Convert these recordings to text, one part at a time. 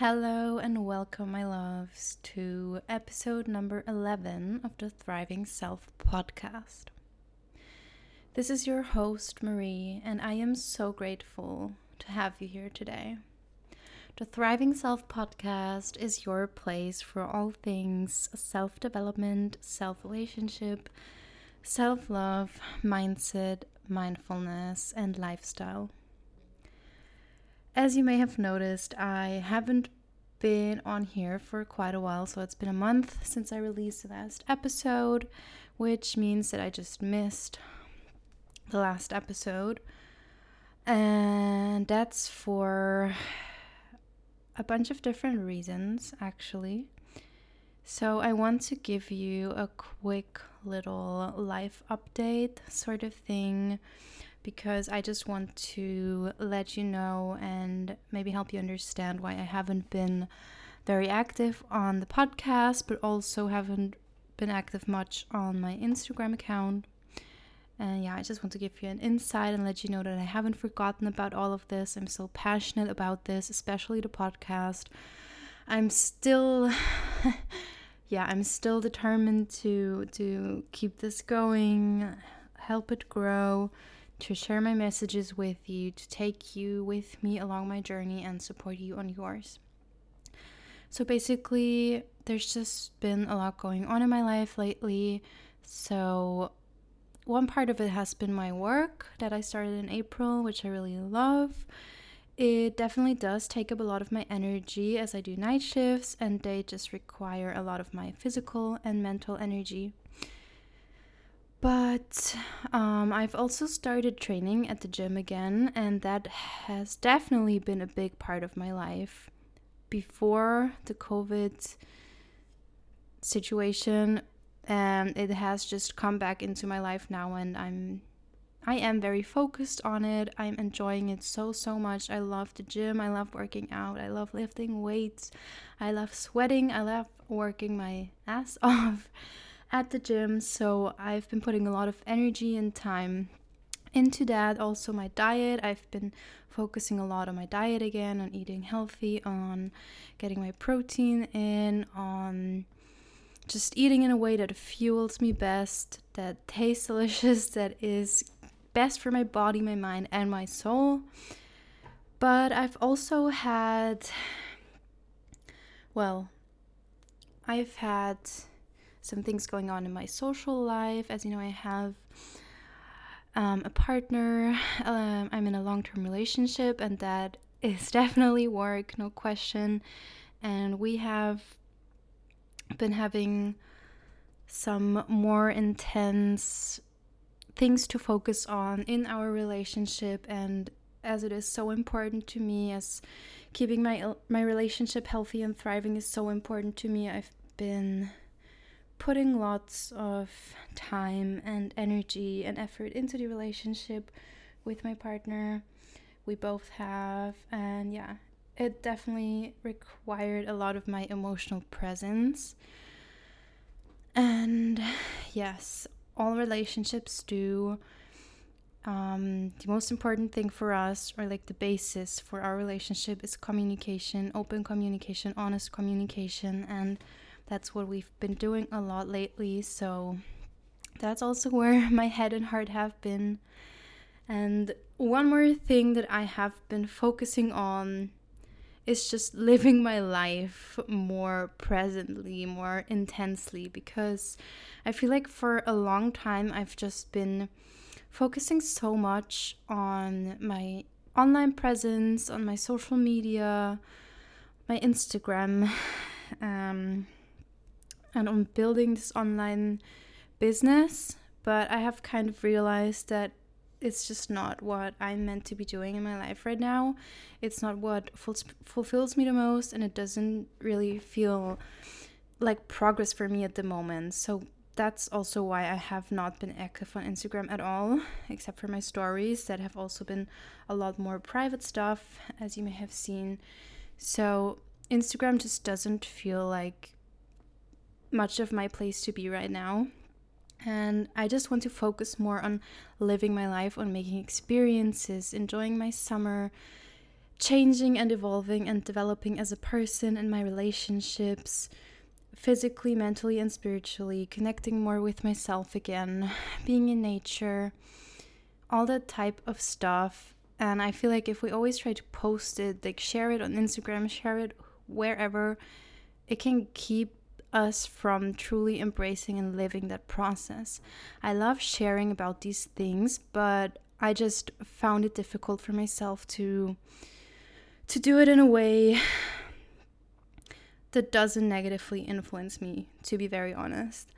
Hello and welcome, my loves, to episode number 11 of the Thriving Self podcast. This is your host, Marie, and I am so grateful to have you here today. The Thriving Self podcast is your place for all things self development, self relationship, self love, mindset, mindfulness, and lifestyle. As you may have noticed, I haven't been on here for quite a while, so it's been a month since I released the last episode, which means that I just missed the last episode. And that's for a bunch of different reasons, actually. So, I want to give you a quick little life update sort of thing because I just want to let you know and maybe help you understand why I haven't been very active on the podcast, but also haven't been active much on my Instagram account. And yeah, I just want to give you an insight and let you know that I haven't forgotten about all of this. I'm still passionate about this, especially the podcast. I'm still yeah, I'm still determined to to keep this going, help it grow to share my messages with you, to take you with me along my journey and support you on yours. So basically, there's just been a lot going on in my life lately. So, one part of it has been my work that I started in April, which I really love. It definitely does take up a lot of my energy as I do night shifts, and they just require a lot of my physical and mental energy. But um, I've also started training at the gym again, and that has definitely been a big part of my life. Before the COVID situation, and it has just come back into my life now, and I'm I am very focused on it. I'm enjoying it so, so much. I love the gym. I love working out. I love lifting weights. I love sweating. I love working my ass off at the gym. So I've been putting a lot of energy and time into that. Also, my diet. I've been focusing a lot on my diet again, on eating healthy, on getting my protein in, on just eating in a way that fuels me best, that tastes delicious, that is best for my body, my mind, and my soul. But I've also had, well, I've had some things going on in my social life. As you know, I have um, a partner, um, I'm in a long term relationship, and that is definitely work, no question. And we have been having some more intense things to focus on in our relationship and as it is so important to me as keeping my my relationship healthy and thriving is so important to me i've been putting lots of time and energy and effort into the relationship with my partner. We both have and yeah it definitely required a lot of my emotional presence. And yes all relationships do. Um, the most important thing for us or like the basis for our relationship is communication open communication honest communication and that's what we've been doing a lot lately. So that's also where my head and heart have been. And one more thing that I have been focusing on is just living my life more presently, more intensely, because I feel like for a long time I've just been focusing so much on my online presence, on my social media, my Instagram. Um, and on building this online business, but I have kind of realized that it's just not what I'm meant to be doing in my life right now. It's not what ful- fulfills me the most, and it doesn't really feel like progress for me at the moment. So that's also why I have not been active on Instagram at all, except for my stories that have also been a lot more private stuff, as you may have seen. So Instagram just doesn't feel like much of my place to be right now. And I just want to focus more on living my life, on making experiences, enjoying my summer, changing and evolving and developing as a person in my relationships, physically, mentally, and spiritually, connecting more with myself again, being in nature, all that type of stuff. And I feel like if we always try to post it, like share it on Instagram, share it wherever, it can keep us from truly embracing and living that process. I love sharing about these things, but I just found it difficult for myself to to do it in a way that doesn't negatively influence me, to be very honest.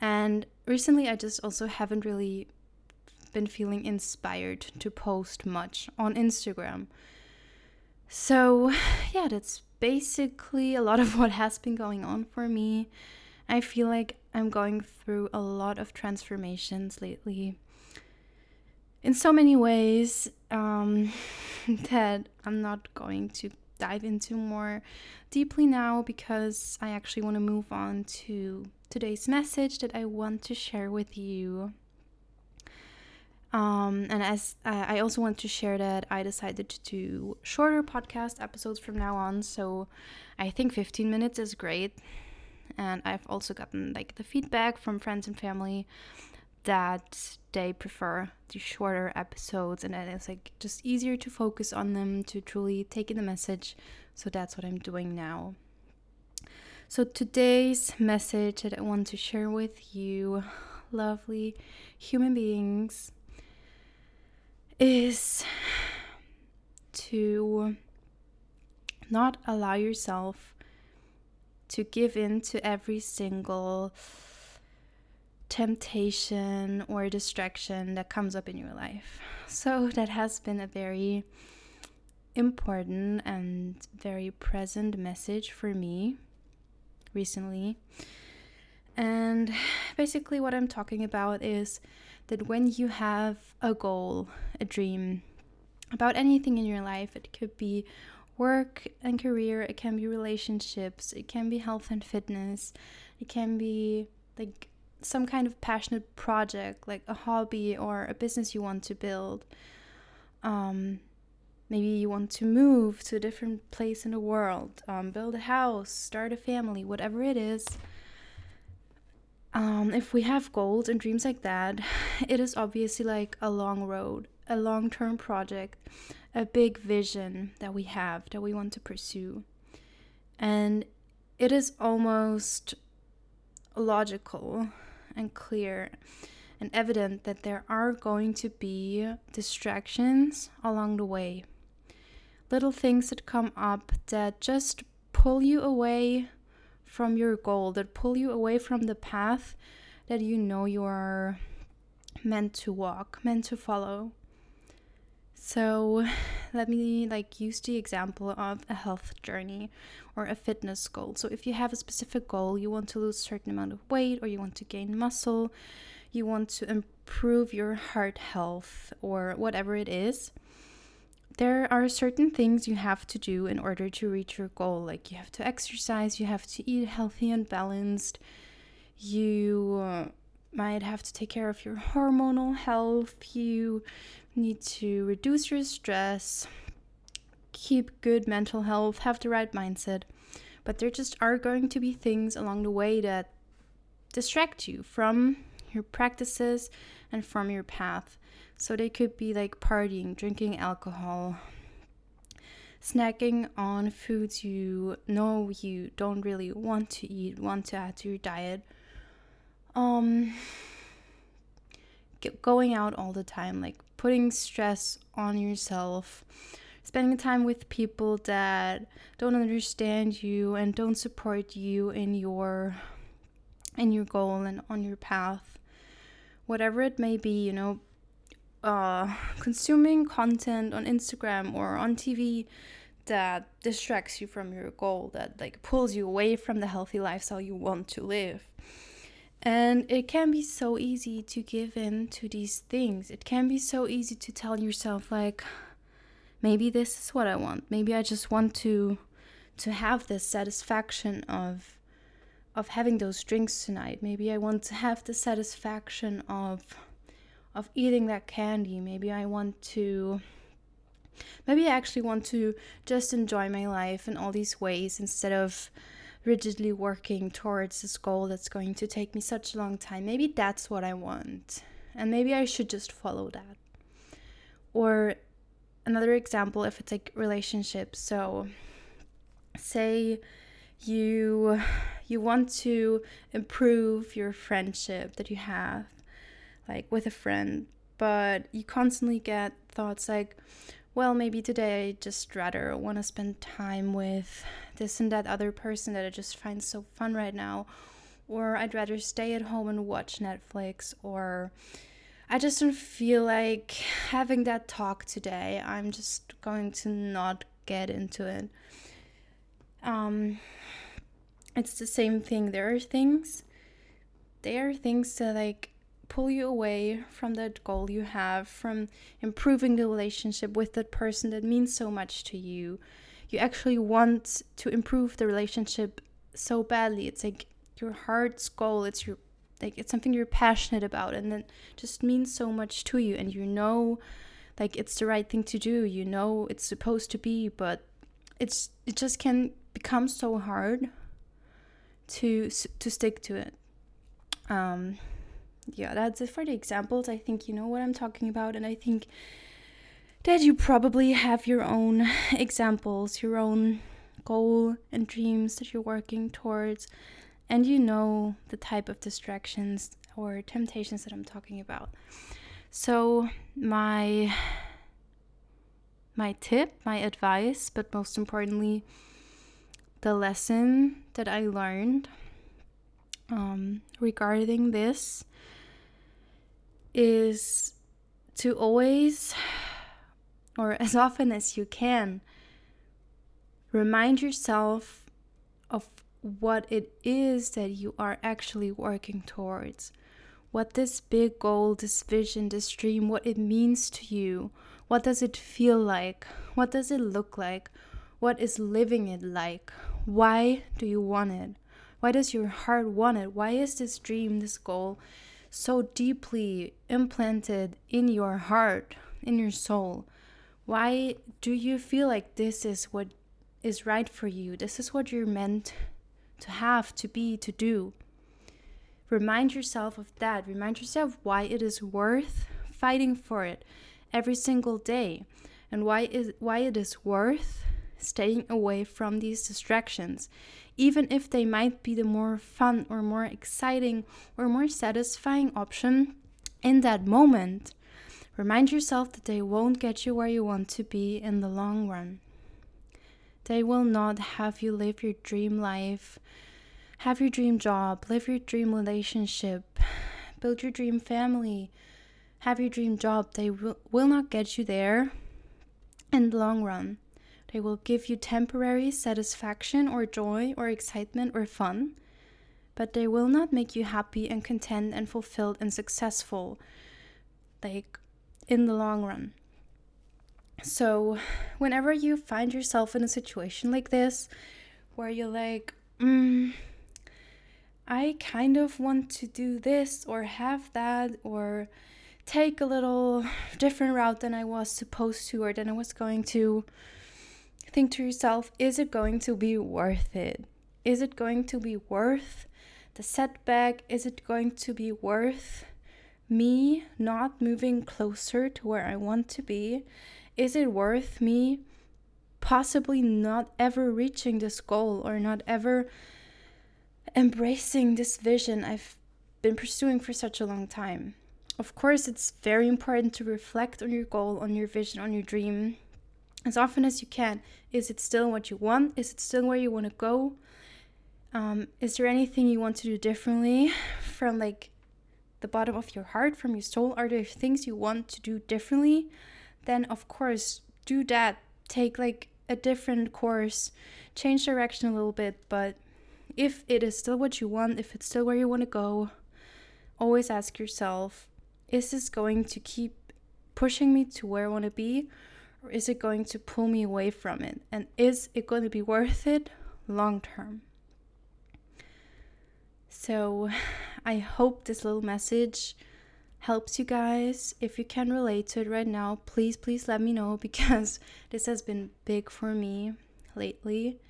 And recently I just also haven't really been feeling inspired to post much on Instagram. So, yeah, that's basically a lot of what has been going on for me. I feel like I'm going through a lot of transformations lately in so many ways um, that I'm not going to dive into more deeply now because I actually want to move on to today's message that I want to share with you. Um, and as uh, I also want to share that I decided to do shorter podcast episodes from now on. So I think 15 minutes is great. And I've also gotten like the feedback from friends and family that they prefer the shorter episodes and that it's like just easier to focus on them to truly take in the message. So that's what I'm doing now. So today's message that I want to share with you, lovely human beings, is to not allow yourself to give in to every single temptation or distraction that comes up in your life. So, that has been a very important and very present message for me recently. And basically, what I'm talking about is that when you have a goal, a dream about anything in your life, it could be work and career, it can be relationships, it can be health and fitness, it can be like some kind of passionate project, like a hobby or a business you want to build. Um, maybe you want to move to a different place in the world, um, build a house, start a family, whatever it is um, if we have goals and dreams like that, it is obviously like a long road, a long term project, a big vision that we have that we want to pursue. And it is almost logical and clear and evident that there are going to be distractions along the way. Little things that come up that just pull you away from your goal, that pull you away from the path that you know you are meant to walk, meant to follow. So, let me like use the example of a health journey or a fitness goal. So, if you have a specific goal, you want to lose a certain amount of weight or you want to gain muscle, you want to improve your heart health or whatever it is, there are certain things you have to do in order to reach your goal. Like you have to exercise, you have to eat healthy and balanced, you uh, might have to take care of your hormonal health, you need to reduce your stress, keep good mental health, have the right mindset. But there just are going to be things along the way that distract you from your practices and from your path. So they could be like partying, drinking alcohol, snacking on foods you know you don't really want to eat, want to add to your diet. Um going out all the time, like putting stress on yourself, spending time with people that don't understand you and don't support you in your in your goal and on your path. Whatever it may be, you know, uh, consuming content on Instagram or on TV that distracts you from your goal, that like pulls you away from the healthy lifestyle you want to live. And it can be so easy to give in to these things. It can be so easy to tell yourself like maybe this is what I want. Maybe I just want to to have this satisfaction of of having those drinks tonight. Maybe I want to have the satisfaction of of eating that candy. Maybe I want to Maybe I actually want to just enjoy my life in all these ways instead of rigidly working towards this goal that's going to take me such a long time. Maybe that's what I want. And maybe I should just follow that. Or another example, if it's like relationships. So, say you you want to improve your friendship that you have like with a friend but you constantly get thoughts like well, maybe today I just rather want to spend time with this and that other person that I just find so fun right now. Or I'd rather stay at home and watch Netflix. Or I just don't feel like having that talk today. I'm just going to not get into it. Um, it's the same thing. There are things, there are things that like pull you away from that goal you have, from improving the relationship with that person that means so much to you. You actually want to improve the relationship so badly. It's like your heart's goal, it's your like it's something you're passionate about and it just means so much to you and you know like it's the right thing to do. You know it's supposed to be, but it's it just can become so hard to to stick to it. Um yeah, that's it for the examples. I think you know what I'm talking about, and I think that you probably have your own examples, your own goal and dreams that you're working towards, and you know the type of distractions or temptations that I'm talking about. So, my my tip, my advice, but most importantly, the lesson that I learned um, regarding this is to always, or as often as you can, remind yourself of what it is that you are actually working towards. What this big goal, this vision, this dream, what it means to you. What does it feel like? What does it look like? What is living it like? Why do you want it? Why does your heart want it? Why is this dream, this goal so deeply implanted in your heart, in your soul? Why do you feel like this is what is right for you? This is what you're meant to have, to be, to do. Remind yourself of that. Remind yourself why it is worth fighting for it every single day and why is why it is worth staying away from these distractions even if they might be the more fun or more exciting or more satisfying option in that moment. Remind yourself that they won't get you where you want to be in the long run. They will not have you live your dream life, have your dream job, live your dream relationship, build your dream family, have your dream job. They will, not get you there in the long run. They will give you temporary satisfaction or joy or excitement or fun, but they will not make you happy and content and fulfilled and successful, like in the long run. So, whenever you find yourself in a situation like this, where you're like, mm, I kind of want to do this or have that or take a little different route than I was supposed to or than I was going to, think to yourself is it going to be worth it? Is it going to be worth the setback? Is it going to be worth me not moving closer to where I want to be? Is it worth me possibly not ever reaching this goal or not ever embracing this vision I've been pursuing for such a long time? Of course, it's very important to reflect on your goal, on your vision, on your dream, as often as you can. Is it still what you want? Is it still where you want to go? Um, is there anything you want to do differently from like the bottom of your heart, from your soul? Are there things you want to do differently? Then, of course, do that. Take like a different course, change direction a little bit. But if it is still what you want, if it's still where you want to go, always ask yourself is this going to keep pushing me to where I want to be? Or is it going to pull me away from it? And is it going to be worth it long term? So I hope this little message helps you guys. If you can relate to it right now, please, please let me know because this has been big for me lately.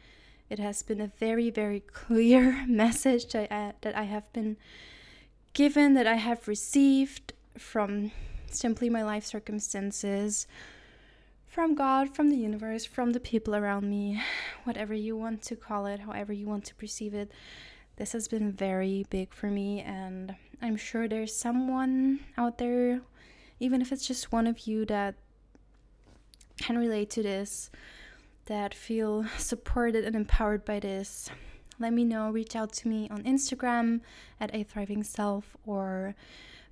It has been a very, very clear message that I, that I have been given, that I have received from simply my life circumstances, from God, from the universe, from the people around me, whatever you want to call it, however you want to perceive it. This has been very big for me, and I'm sure there's someone out there, even if it's just one of you, that can relate to this that feel supported and empowered by this, let me know. Reach out to me on Instagram at a thriving self or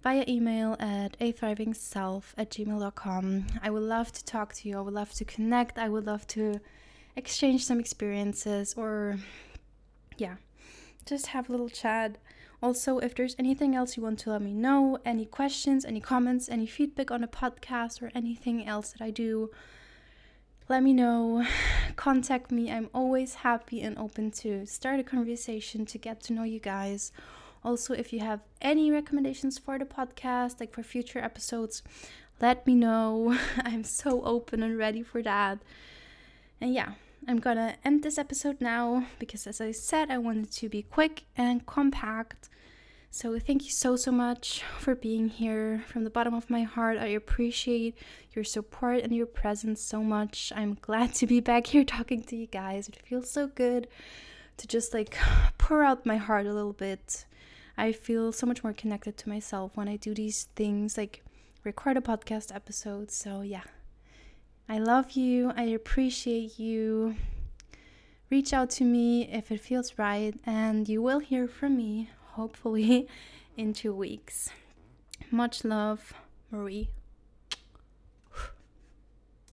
via email at a thriving self at gmail.com. I would love to talk to you. I would love to connect. I would love to exchange some experiences or, yeah, just have a little chat. Also, if there's anything else you want to let me know, any questions, any comments, any feedback on a podcast, or anything else that I do, let me know. Contact me. I'm always happy and open to start a conversation to get to know you guys. Also, if you have any recommendations for the podcast, like for future episodes, let me know. I'm so open and ready for that. And yeah, I'm gonna end this episode now because, as I said, I wanted to be quick and compact. So, thank you so, so much for being here. From the bottom of my heart, I appreciate your support and your presence so much. I'm glad to be back here talking to you guys. It feels so good to just like pour out my heart a little bit. I feel so much more connected to myself when I do these things, like record a podcast episode. So, yeah, I love you. I appreciate you. Reach out to me if it feels right, and you will hear from me hopefully in two weeks. Much love, Marie.